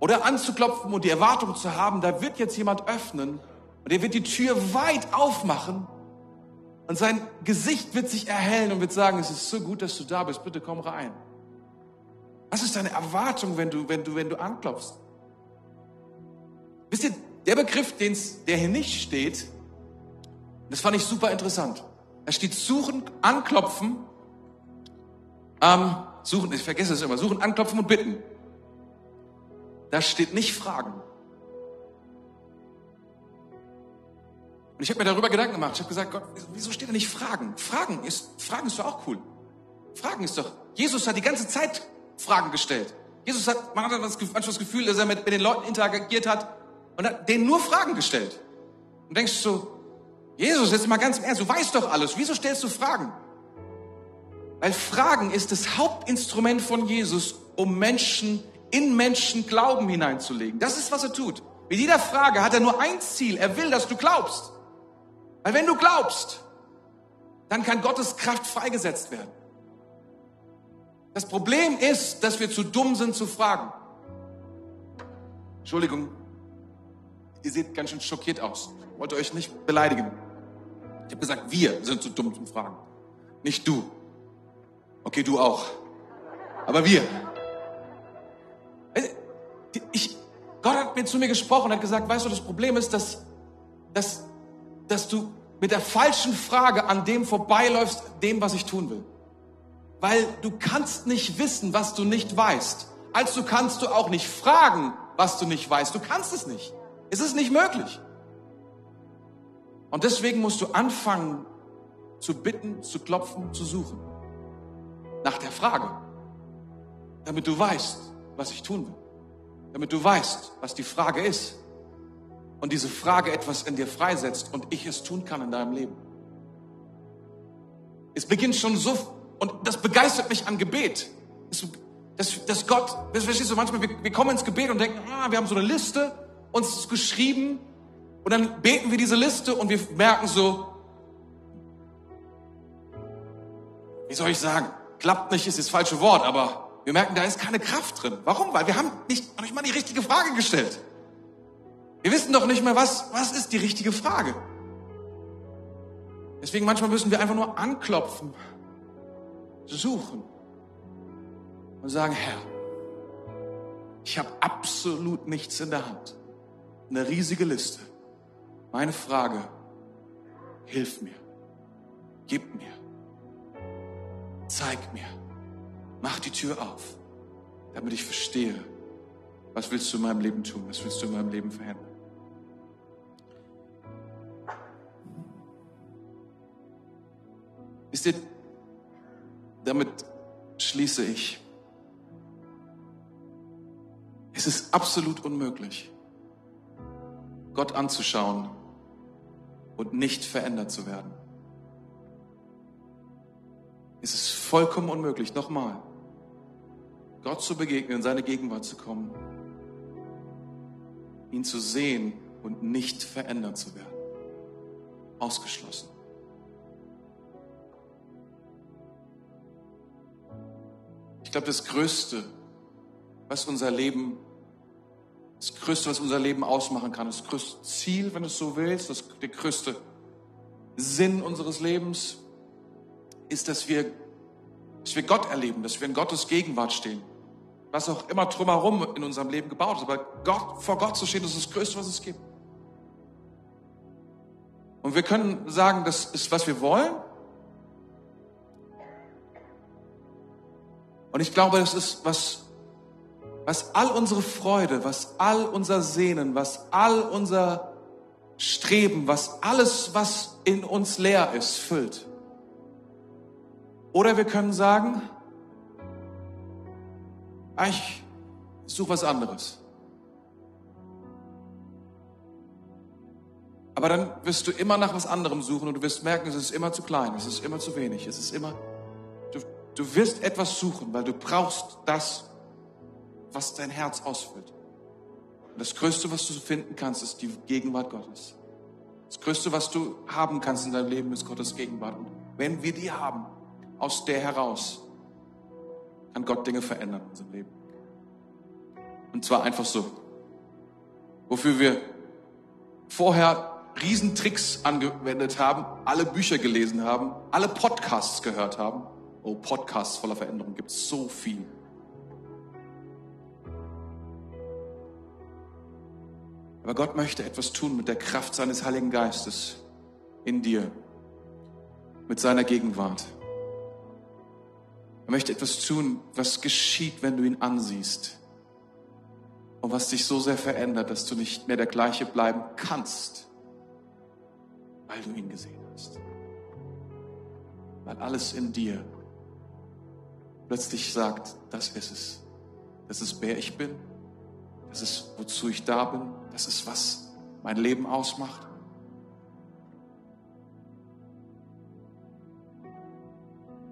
Oder anzuklopfen und die Erwartung zu haben, da wird jetzt jemand öffnen und er wird die Tür weit aufmachen und sein Gesicht wird sich erhellen und wird sagen, es ist so gut, dass du da bist, bitte komm rein. Was ist deine Erwartung, wenn du, wenn du, wenn du anklopfst? Wisst ihr, der Begriff, der hier nicht steht, das fand ich super interessant. Da steht suchen, anklopfen, ähm, suchen, ich vergesse es immer, suchen, anklopfen und bitten. Da steht nicht fragen. Und ich habe mir darüber Gedanken gemacht. Ich habe gesagt, Gott, wieso steht da nicht Fragen? Fragen ist, Fragen ist doch auch cool. Fragen ist doch. Jesus hat die ganze Zeit Fragen gestellt. Jesus hat, man hat manchmal das Gefühl, dass er mit, mit den Leuten interagiert hat und hat denen nur Fragen gestellt. Und denkst so, Jesus, jetzt mal ganz im Ernst, du weißt doch alles, wieso stellst du Fragen? Weil Fragen ist das Hauptinstrument von Jesus, um Menschen, in Menschen Glauben hineinzulegen. Das ist, was er tut. Mit jeder Frage hat er nur ein Ziel. Er will, dass du glaubst. Weil wenn du glaubst, dann kann Gottes Kraft freigesetzt werden. Das Problem ist, dass wir zu dumm sind zu fragen. Entschuldigung, ihr seht ganz schön schockiert aus. Ich wollte euch nicht beleidigen. Ich habe gesagt, wir sind zu dumm zum Fragen. Nicht du. Okay, du auch. Aber wir. Ich, Gott hat mir zu mir gesprochen und hat gesagt, weißt du, das Problem ist, dass, dass, dass du mit der falschen Frage an dem vorbeiläufst, dem, was ich tun will. Weil du kannst nicht wissen, was du nicht weißt. Also kannst du auch nicht fragen, was du nicht weißt. Du kannst es nicht. Es ist nicht möglich. Und deswegen musst du anfangen zu bitten, zu klopfen, zu suchen. Nach der Frage. Damit du weißt, was ich tun will. Damit du weißt, was die Frage ist. Und diese Frage etwas in dir freisetzt und ich es tun kann in deinem Leben. Es beginnt schon so, und das begeistert mich an Gebet. Dass, dass Gott, verstehst du, manchmal, wir, wir kommen ins Gebet und denken, ah, wir haben so eine Liste, uns geschrieben, und dann beten wir diese Liste und wir merken so, wie soll ich sagen, klappt nicht ist das falsche Wort, aber wir merken, da ist keine Kraft drin. Warum? Weil wir haben nicht, nicht mal die richtige Frage gestellt. Wir wissen doch nicht mehr, was, was ist die richtige Frage. Deswegen manchmal müssen wir einfach nur anklopfen, suchen und sagen, Herr, ich habe absolut nichts in der Hand. Eine riesige Liste. Meine Frage, hilf mir, gib mir, zeig mir, mach die Tür auf, damit ich verstehe, was willst du in meinem Leben tun, was willst du in meinem Leben verändern. Wisst ihr, damit schließe ich. Es ist absolut unmöglich, Gott anzuschauen und nicht verändert zu werden. Es ist vollkommen unmöglich, nochmal, Gott zu begegnen, in seine Gegenwart zu kommen, ihn zu sehen und nicht verändert zu werden. Ausgeschlossen. Ich glaube, das Größte, was unser Leben das Größte, was unser Leben ausmachen kann, das größte Ziel, wenn du es so willst, das, der größte Sinn unseres Lebens ist, dass wir, dass wir Gott erleben, dass wir in Gottes Gegenwart stehen. Was auch immer drumherum in unserem Leben gebaut ist. Aber Gott, vor Gott zu stehen, das ist das Größte, was es gibt. Und wir können sagen, das ist, was wir wollen. Und ich glaube, das ist, was was all unsere Freude, was all unser Sehnen, was all unser Streben, was alles, was in uns leer ist, füllt. Oder wir können sagen, ah, ich suche was anderes. Aber dann wirst du immer nach was anderem suchen und du wirst merken, es ist immer zu klein, es ist immer zu wenig, es ist immer, du, du wirst etwas suchen, weil du brauchst das, was dein Herz ausfüllt. Und das Größte, was du finden kannst, ist die Gegenwart Gottes. Das Größte, was du haben kannst in deinem Leben, ist Gottes Gegenwart. Und wenn wir die haben, aus der heraus, kann Gott Dinge verändern in unserem Leben. Und zwar einfach so. Wofür wir vorher Riesentricks angewendet haben, alle Bücher gelesen haben, alle Podcasts gehört haben. Oh, Podcasts voller Veränderung gibt es so viel. Aber Gott möchte etwas tun mit der Kraft seines Heiligen Geistes in dir, mit seiner Gegenwart. Er möchte etwas tun, was geschieht, wenn du ihn ansiehst und was dich so sehr verändert, dass du nicht mehr der gleiche bleiben kannst, weil du ihn gesehen hast. Weil alles in dir plötzlich sagt, das ist es. Das ist, wer ich bin. Das ist, wozu ich da bin. Das ist, was mein Leben ausmacht.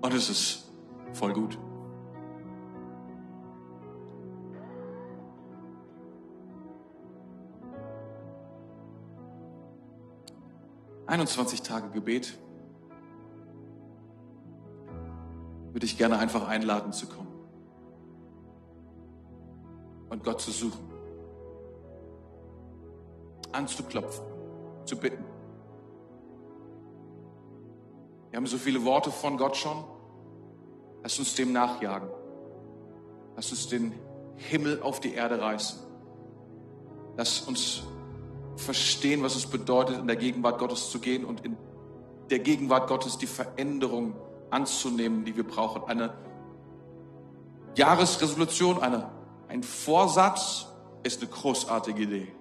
Und es ist voll gut. Einundzwanzig Tage Gebet. Würde ich gerne einfach einladen zu kommen und Gott zu suchen, anzuklopfen, zu bitten. Wir haben so viele Worte von Gott schon. Lass uns dem nachjagen. Lass uns den Himmel auf die Erde reißen. Lass uns verstehen, was es bedeutet, in der Gegenwart Gottes zu gehen und in der Gegenwart Gottes die Veränderung anzunehmen, die wir brauchen. Eine Jahresresolution, eine ein Vorsatz ist eine großartige Idee.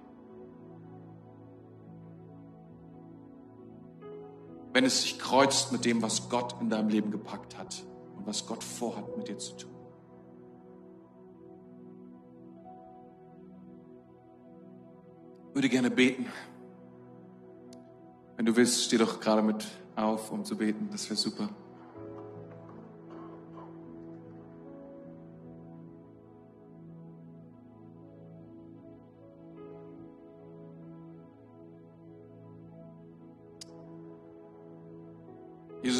Wenn es sich kreuzt mit dem, was Gott in deinem Leben gepackt hat und was Gott vorhat mit dir zu tun. Ich würde gerne beten. Wenn du willst, steh doch gerade mit auf, um zu beten. Das wäre super.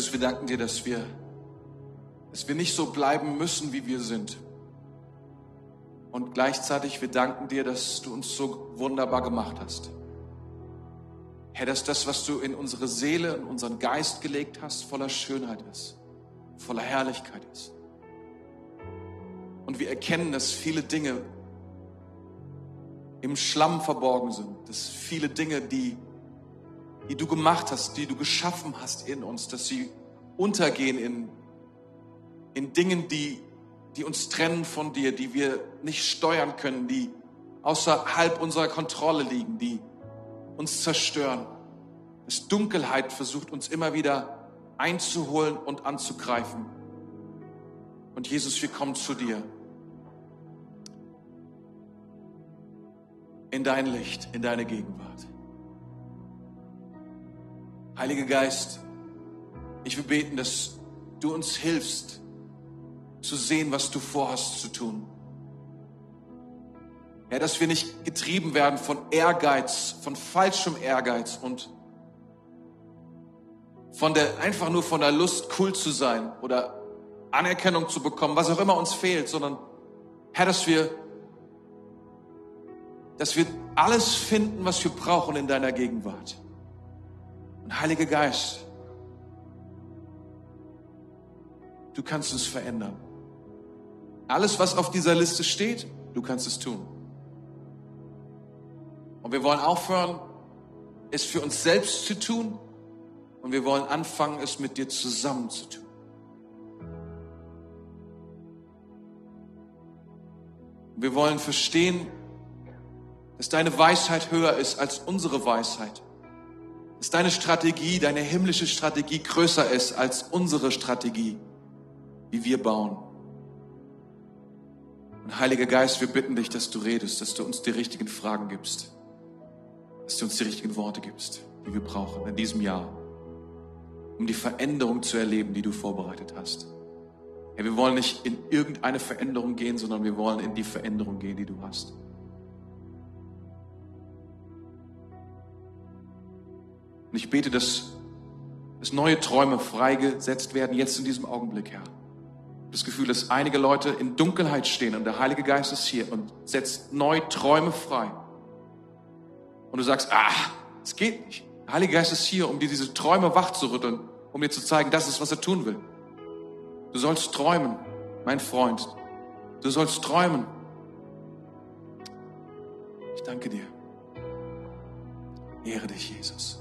Jesus, wir danken dir, dass wir, dass wir nicht so bleiben müssen, wie wir sind. Und gleichzeitig, wir danken dir, dass du uns so wunderbar gemacht hast. Herr, dass das, was du in unsere Seele, in unseren Geist gelegt hast, voller Schönheit ist, voller Herrlichkeit ist. Und wir erkennen, dass viele Dinge im Schlamm verborgen sind, dass viele Dinge, die die du gemacht hast, die du geschaffen hast in uns, dass sie untergehen in, in Dingen, die, die uns trennen von dir, die wir nicht steuern können, die außerhalb unserer Kontrolle liegen, die uns zerstören. Dass Dunkelheit versucht, uns immer wieder einzuholen und anzugreifen. Und Jesus, wir kommen zu dir. In dein Licht, in deine Gegenwart. Heiliger Geist, ich will beten, dass du uns hilfst zu sehen, was du vorhast zu tun. Ja, dass wir nicht getrieben werden von Ehrgeiz, von falschem Ehrgeiz und von der, einfach nur von der Lust, cool zu sein oder Anerkennung zu bekommen, was auch immer uns fehlt, sondern Herr, dass wir, dass wir alles finden, was wir brauchen in deiner Gegenwart. Und Heiliger Geist, du kannst es verändern. Alles, was auf dieser Liste steht, du kannst es tun. Und wir wollen aufhören, es für uns selbst zu tun. Und wir wollen anfangen, es mit dir zusammen zu tun. Wir wollen verstehen, dass deine Weisheit höher ist als unsere Weisheit dass deine Strategie, deine himmlische Strategie größer ist als unsere Strategie, wie wir bauen. Und Heiliger Geist, wir bitten dich, dass du redest, dass du uns die richtigen Fragen gibst, dass du uns die richtigen Worte gibst, die wir brauchen in diesem Jahr, um die Veränderung zu erleben, die du vorbereitet hast. Ja, wir wollen nicht in irgendeine Veränderung gehen, sondern wir wollen in die Veränderung gehen, die du hast. Und ich bete, dass, dass neue Träume freigesetzt werden, jetzt in diesem Augenblick, Herr. Das Gefühl, dass einige Leute in Dunkelheit stehen und der Heilige Geist ist hier und setzt neue Träume frei. Und du sagst, ah, es geht nicht. Der Heilige Geist ist hier, um dir diese Träume wachzurütteln, um dir zu zeigen, das ist, was er tun will. Du sollst träumen, mein Freund. Du sollst träumen. Ich danke dir. Ehre dich, Jesus.